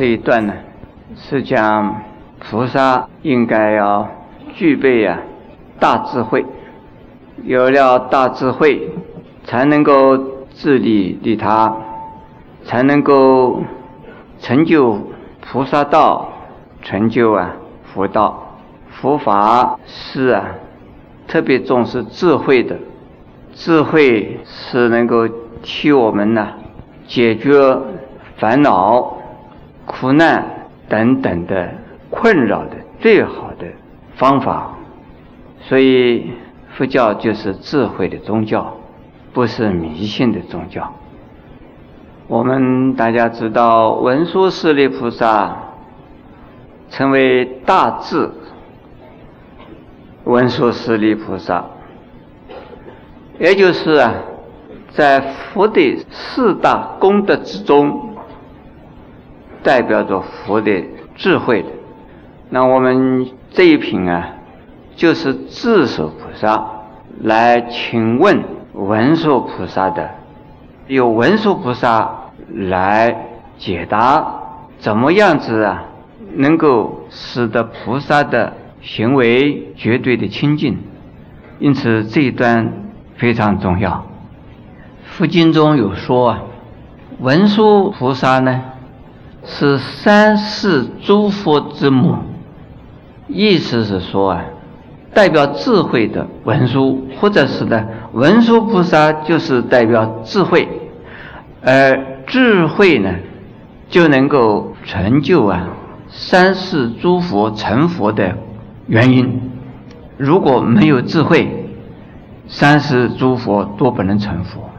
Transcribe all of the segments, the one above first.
这一段呢，是讲菩萨应该要具备啊大智慧，有了大智慧，才能够自利利他，才能够成就菩萨道，成就啊佛道。佛法是啊特别重视智慧的，智慧是能够替我们呢解决烦恼。苦难等等的困扰的最好的方法，所以佛教就是智慧的宗教，不是迷信的宗教。我们大家知道，文殊师利菩萨称为大智，文殊师利菩萨，也就是啊，在佛的四大功德之中。代表着佛的智慧的，那我们这一品啊，就是智首菩萨来请问文殊菩萨的，由文殊菩萨来解答怎么样子啊，能够使得菩萨的行为绝对的清净。因此这一段非常重要。佛经中有说啊，文殊菩萨呢。是三世诸佛之母，意思是说啊，代表智慧的文殊，或者是呢，文殊菩萨就是代表智慧，而智慧呢，就能够成就啊三世诸佛成佛的原因。如果没有智慧，三世诸佛都不能成佛。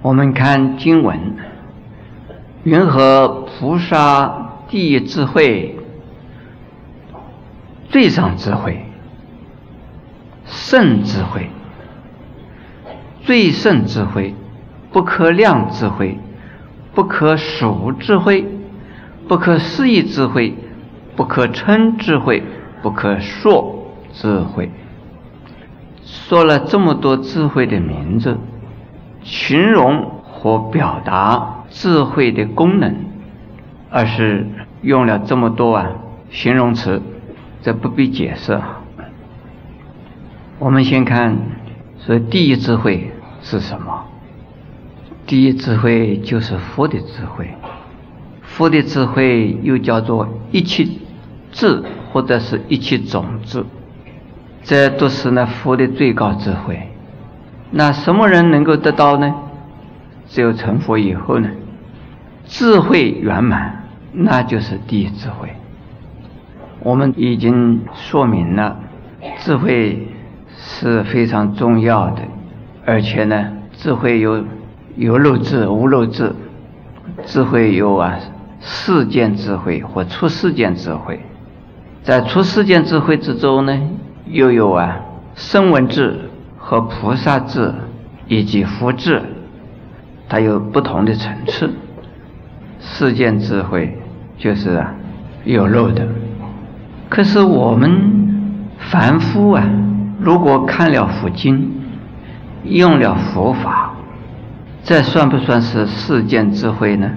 我们看经文。云何菩萨第一智慧，最上智慧，圣智慧，最圣智慧，不可量智慧，不可数智慧，不可思议智慧，不可称智慧，不可说智慧。说了这么多智慧的名字，形容和表达。智慧的功能，而是用了这么多啊形容词，这不必解释。我们先看，说第一智慧是什么？第一智慧就是佛的智慧，佛的智慧又叫做一切智或者是一切种子，这都是那佛的最高智慧。那什么人能够得到呢？只有成佛以后呢？智慧圆满，那就是第一智慧。我们已经说明了，智慧是非常重要的，而且呢，智慧有有漏智、无漏智。智慧有啊，世间智慧或出世间智慧。在出世间智慧之中呢，又有啊，声闻智和菩萨智以及佛智，它有不同的层次。世间智慧就是啊有漏的，可是我们凡夫啊，如果看了佛经，用了佛法，这算不算是世间智慧呢？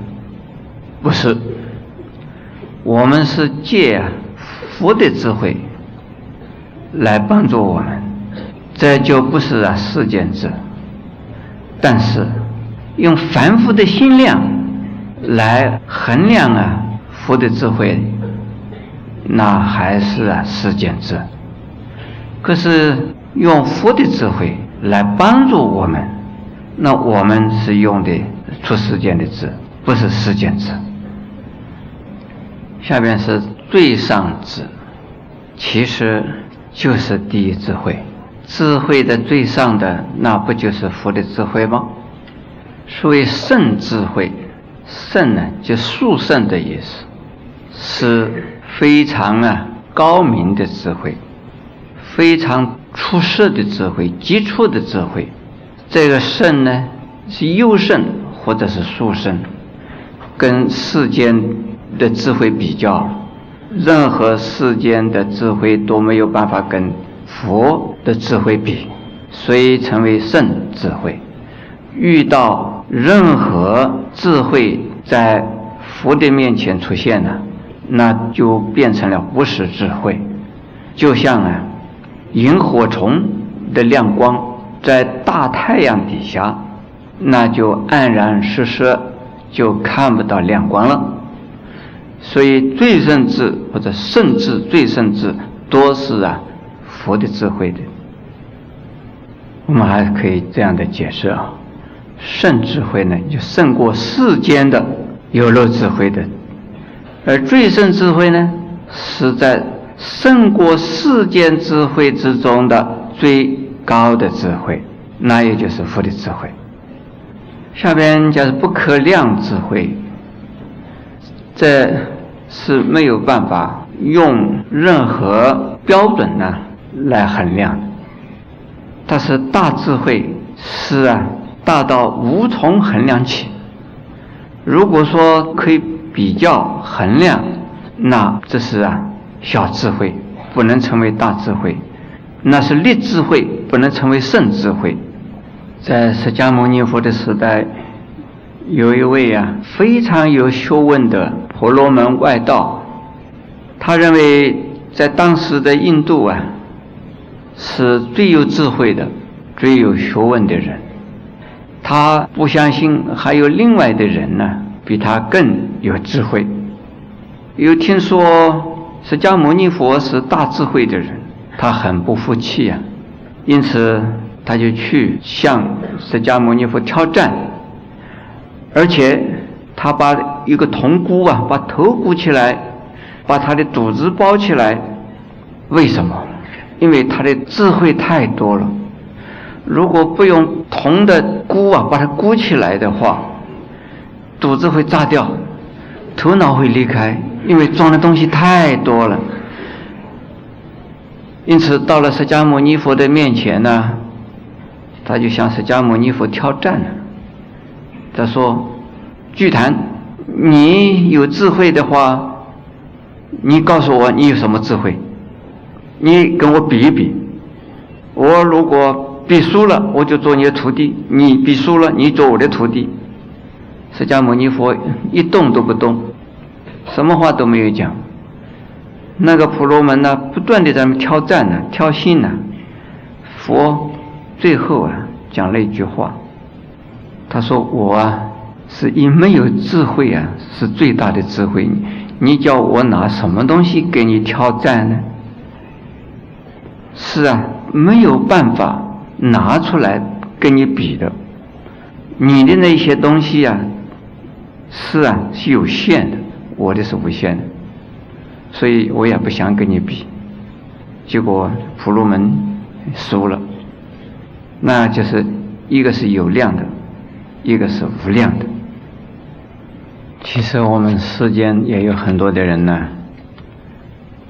不是，我们是借佛的智慧来帮助我们，这就不是啊世间智。但是用凡夫的心量。来衡量啊，佛的智慧，那还是啊世间智。可是用佛的智慧来帮助我们，那我们是用的出世间的智，不是世间智。下边是最上智，其实就是第一智慧。智慧的最上的，那不就是佛的智慧吗？所谓圣智慧。圣呢，就殊胜的意思，是非常啊高明的智慧，非常出色的智慧，杰出的智慧。这个圣呢，是优圣或者是殊胜，跟世间的智慧比较，任何世间的智慧都没有办法跟佛的智慧比，所以成为圣智慧。遇到任何智慧在佛的面前出现了，那就变成了无实智慧，就像啊，萤火虫的亮光在大太阳底下，那就黯然失色，就看不到亮光了。所以最圣智或者圣智、最圣智，多是啊佛的智慧的。我们还可以这样的解释啊，圣智慧呢，就胜过世间的有漏智慧的；而最胜智慧呢，是在胜过世间智慧之中的最高的智慧，那也就是佛的智慧。下边就是不可量智慧，这是没有办法用任何标准呢来衡量的。但是大智慧是啊，大到无从衡量起。如果说可以比较衡量，那这是啊小智慧，不能成为大智慧；那是劣智慧，不能成为圣智慧。在释迦牟尼佛的时代，有一位啊非常有学问的婆罗门外道，他认为在当时的印度啊。是最有智慧的、最有学问的人。他不相信还有另外的人呢，比他更有智慧。又听说释迦牟尼佛是大智慧的人，他很不服气呀。因此，他就去向释迦牟尼佛挑战，而且他把一个铜箍啊，把头箍起来，把他的肚子包起来。为什么？因为他的智慧太多了，如果不用铜的箍啊把它箍起来的话，肚子会炸掉，头脑会离开，因为装的东西太多了。因此到了释迦牟尼佛的面前呢，他就向释迦牟尼佛挑战了。他说：“巨坛，你有智慧的话，你告诉我你有什么智慧？”你跟我比一比，我如果比输了，我就做你的徒弟；你比输了，你做我的徒弟。释迦牟尼佛一动都不动，什么话都没有讲。那个婆罗门呢，不断的在那挑战呢，挑衅呢。佛最后啊，讲了一句话，他说：“我啊，是因没有智慧啊，是最大的智慧。你叫我拿什么东西给你挑战呢？”是啊，没有办法拿出来跟你比的。你的那些东西啊，是啊，是有限的，我的是无限的，所以我也不想跟你比。结果婆罗门输了，那就是一个是有量的，一个是无量的。其实我们世间也有很多的人呢，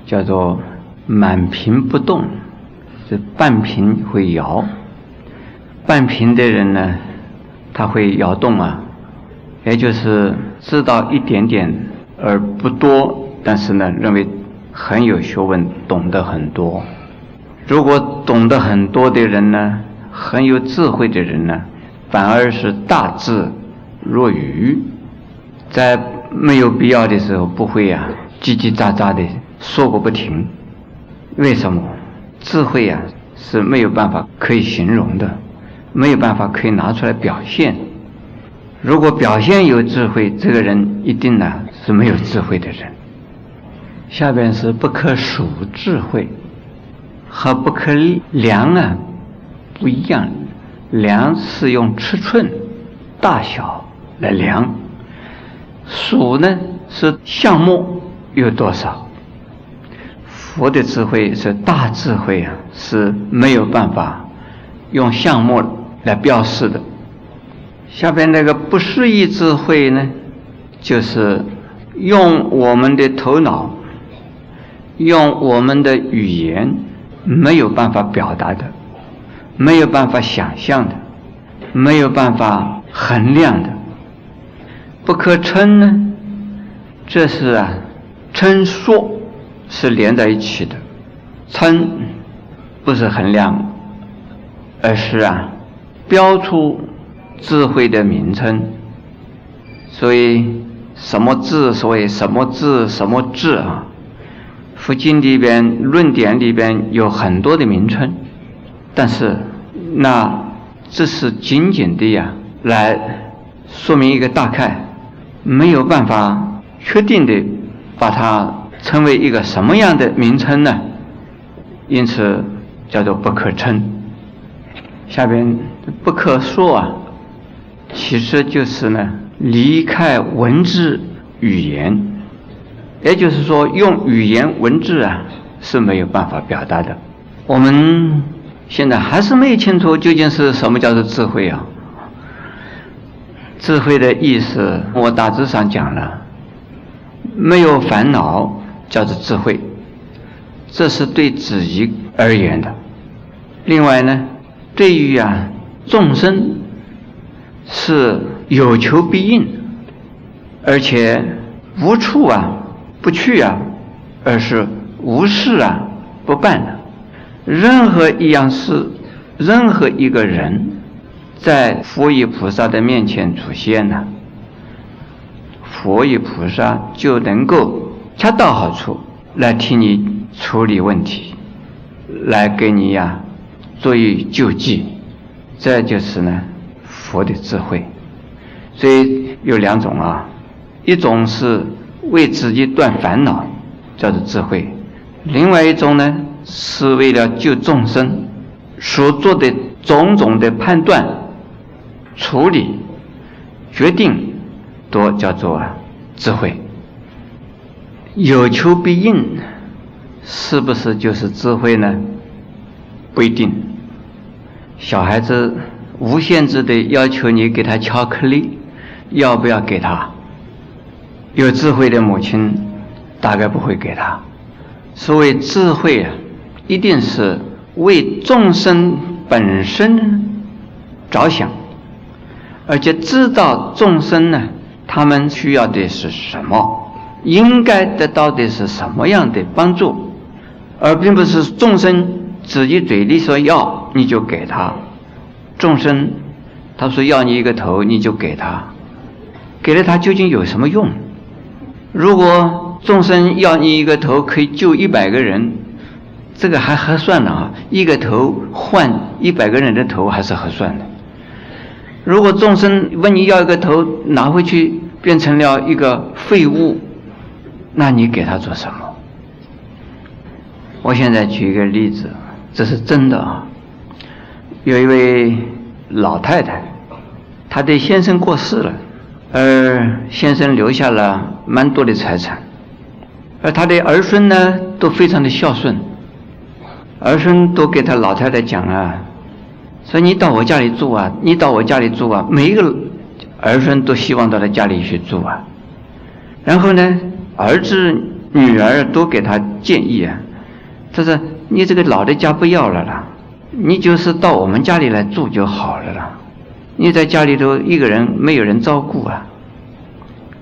叫做满瓶不动。这半瓶会摇，半平的人呢，他会摇动啊，也就是知道一点点而不多，但是呢，认为很有学问，懂得很多。如果懂得很多的人呢，很有智慧的人呢，反而是大智若愚，在没有必要的时候不会啊叽叽喳喳的说个不停。为什么？智慧呀是没有办法可以形容的，没有办法可以拿出来表现。如果表现有智慧，这个人一定呢是没有智慧的人。下边是不可数智慧和不可量啊不一样，量是用尺寸大小来量，数呢是项目有多少。佛的智慧是大智慧啊，是没有办法用项目来表示的。下边那个不适宜智慧呢，就是用我们的头脑、用我们的语言没有办法表达的，没有办法想象的，没有办法衡量的。不可称呢，这是啊，称说。是连在一起的，称不是衡量，而是啊标出智慧的名称。所以什么字，所谓什么字什么字啊？佛经里边、论点里边有很多的名称，但是那这是仅仅的呀，来说明一个大概，没有办法确定的把它称为一个什么样的名称呢？因此叫做不可称。下边不可说啊，其实就是呢，离开文字语言。也就是说，用语言文字啊是没有办法表达的。我们现在还是没有清楚究竟是什么叫做智慧啊？智慧的意思，我大致上讲了，没有烦恼叫做智慧，这是对自己而言的。另外呢，对于啊众生是有求必应，而且无处啊。不去啊，而是无事啊，不办的。任何一样事，任何一个人，在佛与菩萨的面前出现呢，佛与菩萨就能够恰到好处来替你处理问题，来给你呀做以救济。这就是呢佛的智慧。所以有两种啊，一种是。为自己断烦恼，叫做智慧；另外一种呢，是为了救众生所做的种种的判断、处理、决定，都叫做智慧。有求必应，是不是就是智慧呢？不一定。小孩子无限制的要求你给他巧克力，要不要给他？有智慧的母亲，大概不会给他。所谓智慧啊，一定是为众生本身着想，而且知道众生呢，他们需要的是什么，应该得到的是什么样的帮助，而并不是众生自己嘴里说要你就给他。众生他说要你一个头，你就给他，给了他究竟有什么用？如果众生要你一个头可以救一百个人，这个还合算的啊！一个头换一百个人的头还是合算的。如果众生问你要一个头拿回去变成了一个废物，那你给他做什么？我现在举一个例子，这是真的啊。有一位老太太，她的先生过世了。而先生留下了蛮多的财产，而他的儿孙呢都非常的孝顺，儿孙都给他老太太讲啊，说你到我家里住啊，你到我家里住啊，每一个儿孙都希望到他家里去住啊。然后呢，儿子女儿都给他建议啊，他说你这个老的家不要了啦，你就是到我们家里来住就好了啦。你在家里头一个人没有人照顾啊，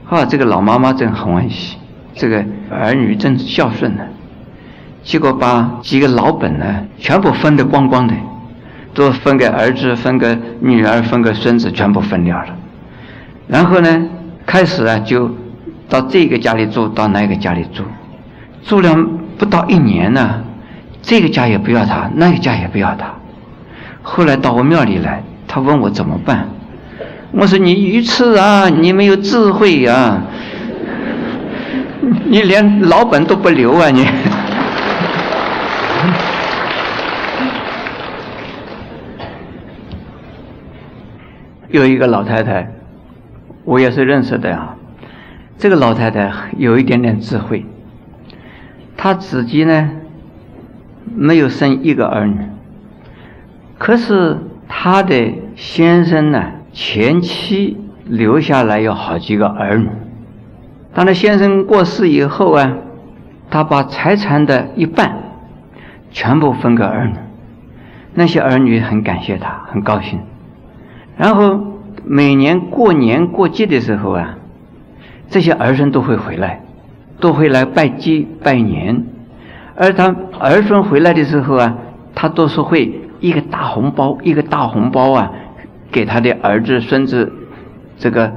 啊，这个老妈妈真欢喜，这个儿女真孝顺呢。结果把几个老本呢全部分得光光的，都分给儿子、分给女儿、分给孙子，全部分掉了。然后呢，开始啊就到这个家里住，到那个家里住，住了不到一年呢，这个家也不要他，那个家也不要他。后来到我庙里来。他问我怎么办？我说你愚痴啊，你没有智慧呀，你连老本都不留啊你。有一个老太太，我也是认识的啊。这个老太太有一点点智慧，她自己呢没有生一个儿女，可是。他的先生呢，前妻留下来有好几个儿女。当他先生过世以后啊，他把财产的一半全部分给儿女。那些儿女很感谢他，很高兴。然后每年过年过节的时候啊，这些儿孙都会回来，都会来拜祭拜年。而他儿孙回来的时候啊，他都是会。一个大红包，一个大红包啊，给他的儿子、孙子、这个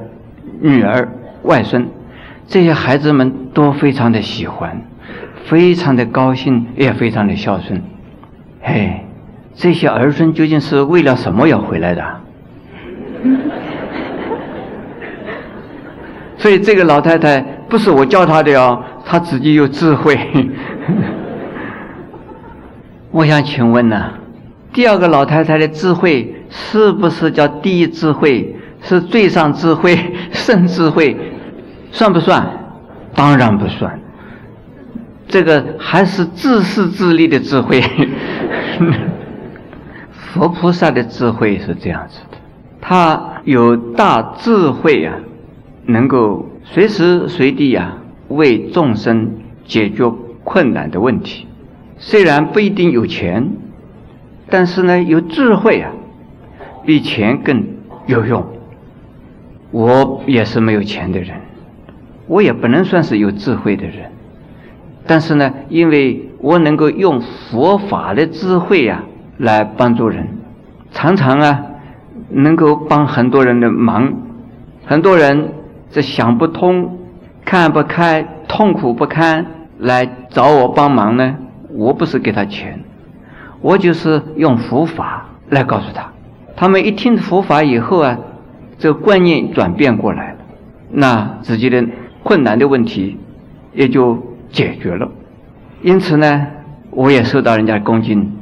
女儿、外孙，这些孩子们都非常的喜欢，非常的高兴，也非常的孝顺。嘿，这些儿孙究竟是为了什么要回来的？所以这个老太太不是我教她的哦，她自己有智慧。我想请问呢，第二个老太太的智慧是不是叫第一智慧？是最上智慧、圣智慧，算不算？当然不算。这个还是自私自利的智慧。佛菩萨的智慧是这样子的，他有大智慧啊。能够随时随地呀为众生解决困难的问题，虽然不一定有钱，但是呢有智慧啊，比钱更有用。我也是没有钱的人，我也不能算是有智慧的人，但是呢，因为我能够用佛法的智慧呀来帮助人，常常啊能够帮很多人的忙，很多人。这想不通、看不开、痛苦不堪来找我帮忙呢？我不是给他钱，我就是用佛法来告诉他。他们一听佛法以后啊，这个观念转变过来了，那自己的困难的问题也就解决了。因此呢，我也受到人家恭敬。